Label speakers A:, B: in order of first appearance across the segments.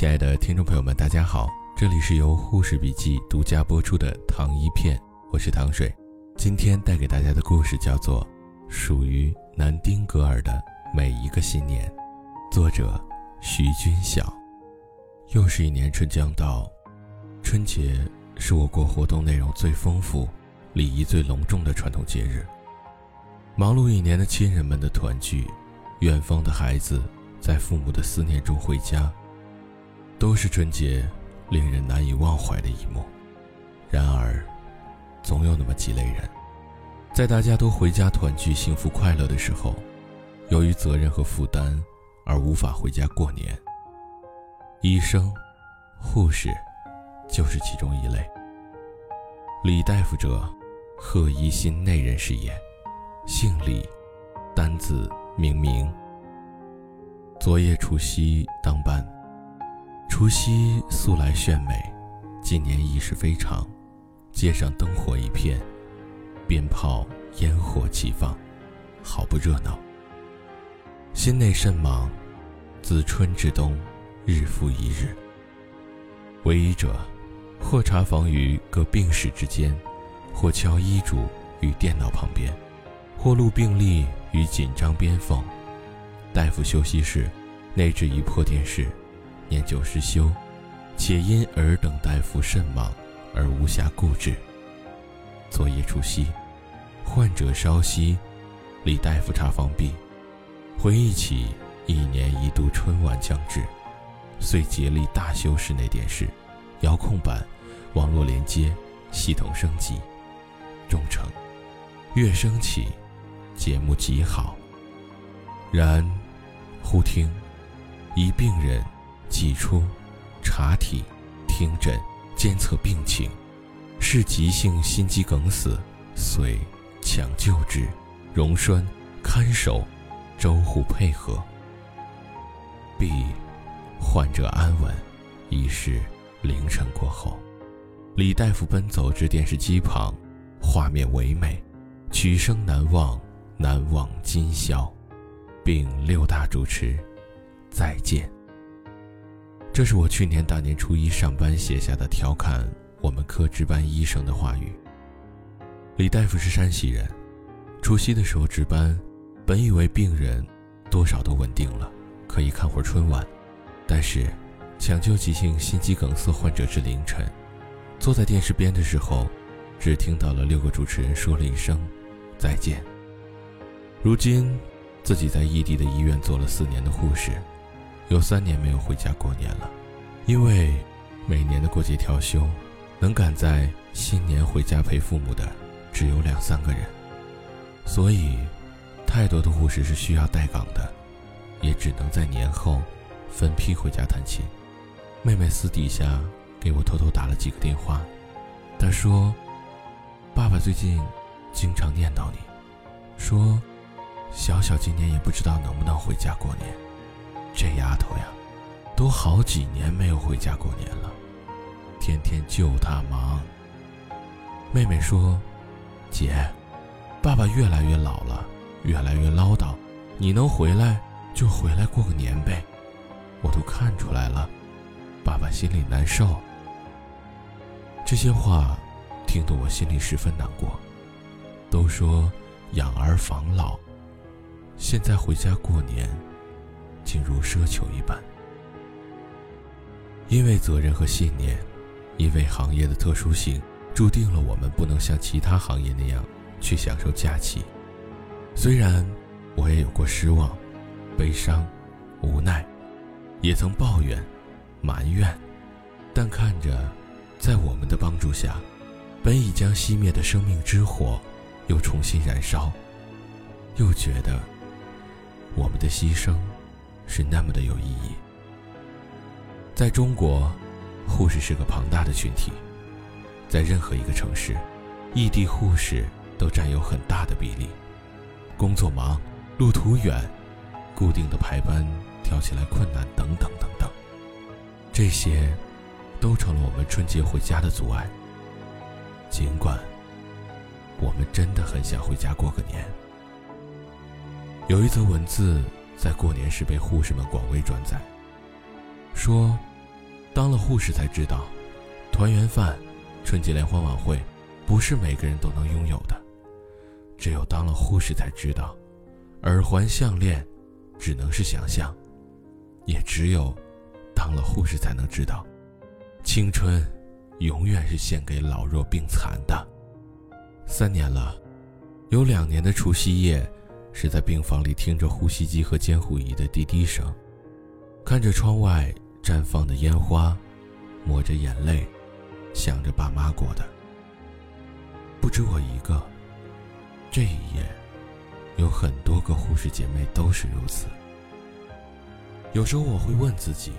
A: 亲爱的听众朋友们，大家好，这里是由护士笔记独家播出的糖一片，我是糖水。今天带给大家的故事叫做《属于南丁格尔的每一个新年》，作者徐君晓。又是一年春将到，春节是我国活动内容最丰富、礼仪最隆重的传统节日。忙碌一年的亲人们的团聚，远方的孩子在父母的思念中回家，都是春节令人难以忘怀的一幕。然而，总有那么几类人，在大家都回家团聚、幸福快乐的时候，由于责任和负担而无法回家过年。医生、护士，就是其中一类。李大夫者，贺一心内人士也，姓李，单字明明。昨夜除夕当班，除夕素来炫美，今年意是非常。街上灯火一片，鞭炮烟火齐放，好不热闹。心内甚忙，自春至冬。日复一日，为医者，或查房于各病室之间，或敲医嘱于电脑旁边，或录病历于紧张边缝。大夫休息室，内置一破电视，年久失修，且因尔等大夫甚忙而无暇顾之。昨夜除夕，患者稍息，李大夫查房毕，回忆起一年一度春晚将至。遂竭力大修室内电视、遥控板、网络连接、系统升级，终成。乐声起，节目极好。然，忽听，一病人挤出，查体、听诊、监测病情，是急性心肌梗死，遂抢救之。溶栓、看守、周护配合。必。患者安稳，已是凌晨过后。李大夫奔走至电视机旁，画面唯美，曲声难忘，难忘今宵，并六大主持再见。这是我去年大年初一上班写下的调侃我们科值班医生的话语。李大夫是山西人，除夕的时候值班，本以为病人多少都稳定了，可以看会儿春晚。但是，抢救急性心肌梗塞患者至凌晨，坐在电视边的时候，只听到了六个主持人说了一声“再见”。如今，自己在异地的医院做了四年的护士，有三年没有回家过年了，因为每年的过节调休，能赶在新年回家陪父母的只有两三个人，所以，太多的护士是需要待岗的，也只能在年后。分批回家探亲，妹妹私底下给我偷偷打了几个电话。她说：“爸爸最近经常念叨你，说小小今年也不知道能不能回家过年。这丫头呀，都好几年没有回家过年了，天天就她忙。”妹妹说：“姐，爸爸越来越老了，越来越唠叨，你能回来就回来过个年呗。”我都看出来了，爸爸心里难受。这些话听得我心里十分难过。都说养儿防老，现在回家过年，竟如奢求一般。因为责任和信念，因为行业的特殊性，注定了我们不能像其他行业那样去享受假期。虽然我也有过失望、悲伤、无奈。也曾抱怨、埋怨，但看着，在我们的帮助下，本已将熄灭的生命之火又重新燃烧，又觉得我们的牺牲是那么的有意义。在中国，护士是个庞大的群体，在任何一个城市，异地护士都占有很大的比例。工作忙，路途远，固定的排班。跳起来困难等等等等，这些都成了我们春节回家的阻碍。尽管我们真的很想回家过个年。有一则文字在过年时被护士们广为转载，说当了护士才知道，团圆饭、春节联欢晚会，不是每个人都能拥有的。只有当了护士才知道，耳环、项链，只能是想象。也只有，当了护士才能知道，青春，永远是献给老弱病残的。三年了，有两年的除夕夜，是在病房里听着呼吸机和监护仪的滴滴声，看着窗外绽放的烟花，抹着眼泪，想着爸妈过的。不止我一个，这一夜，有很多个护士姐妹都是如此。有时候我会问自己：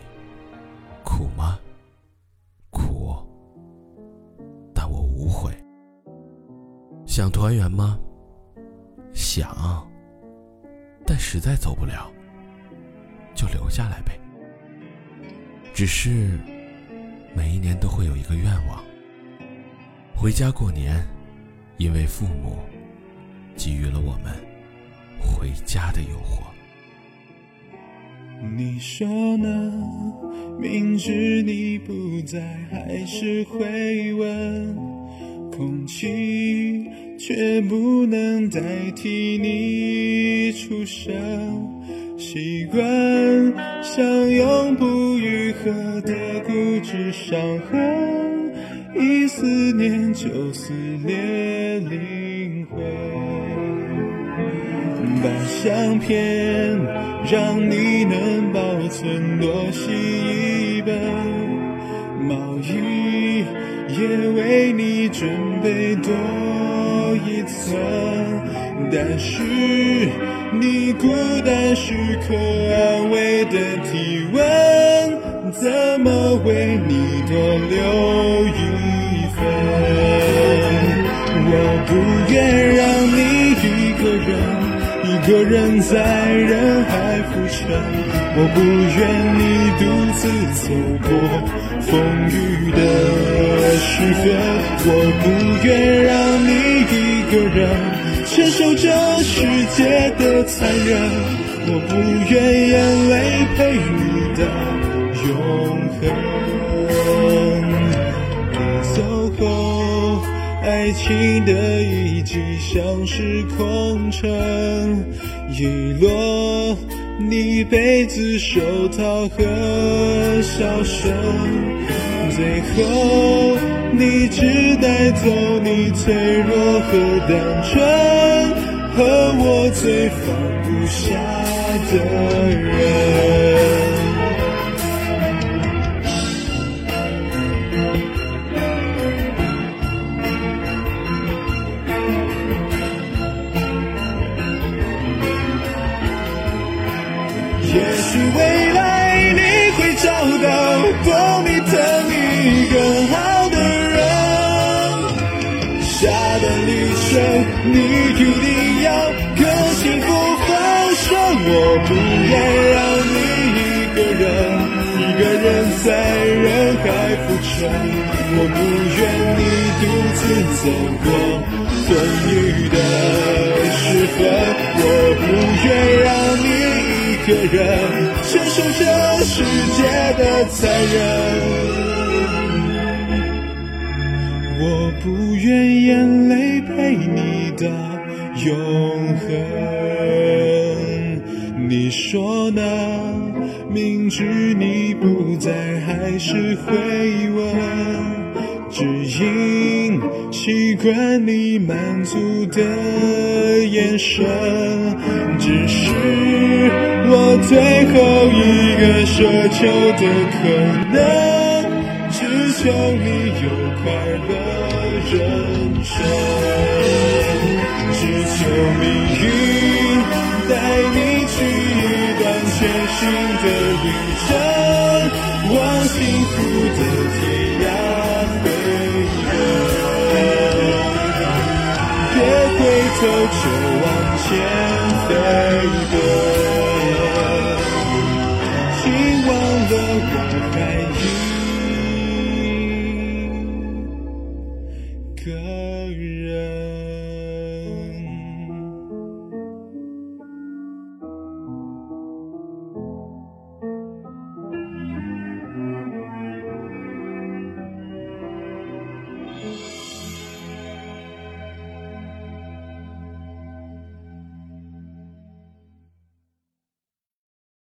A: 苦吗？苦，但我无悔。想团圆吗？想，但实在走不了，就留下来呗。只是，每一年都会有一个愿望：回家过年，因为父母给予了我们回家的诱惑。
B: 你说呢？明知你不在，还是会问。空气却不能代替你出声。习惯像永不愈合的固执伤痕，一思念就撕裂灵魂。把相片让你能保存多洗一本，毛衣也为你准备多一层。但是你孤单时刻安慰的体温，怎么为你多留一份？我不愿让你一个人。一个人在人海浮沉，我不愿你独自走过风雨的时分，我不愿让你个人承受这世界的残忍，我不愿眼泪陪你的永恒。你走后，爱情的遗迹像是空城。遗落你一辈子、手套和笑声，最后你只带走你脆弱和单纯，和我最放不下的人。你一定要更幸福丰盛。我不愿让你一个人，一个人在人海浮沉。我不愿你独自走过风雨的时分，我不愿让你。一个人承受这世界的残忍，不愿眼泪陪你到永恒。你说呢？明知你不在，还是会问。只因习惯你满足的眼神，只是我最后一个奢求的可能，只求你有快乐人生，只求命运带你去一段全新的旅程，往幸福的天涯飞奔。别回头，就往前飞奔。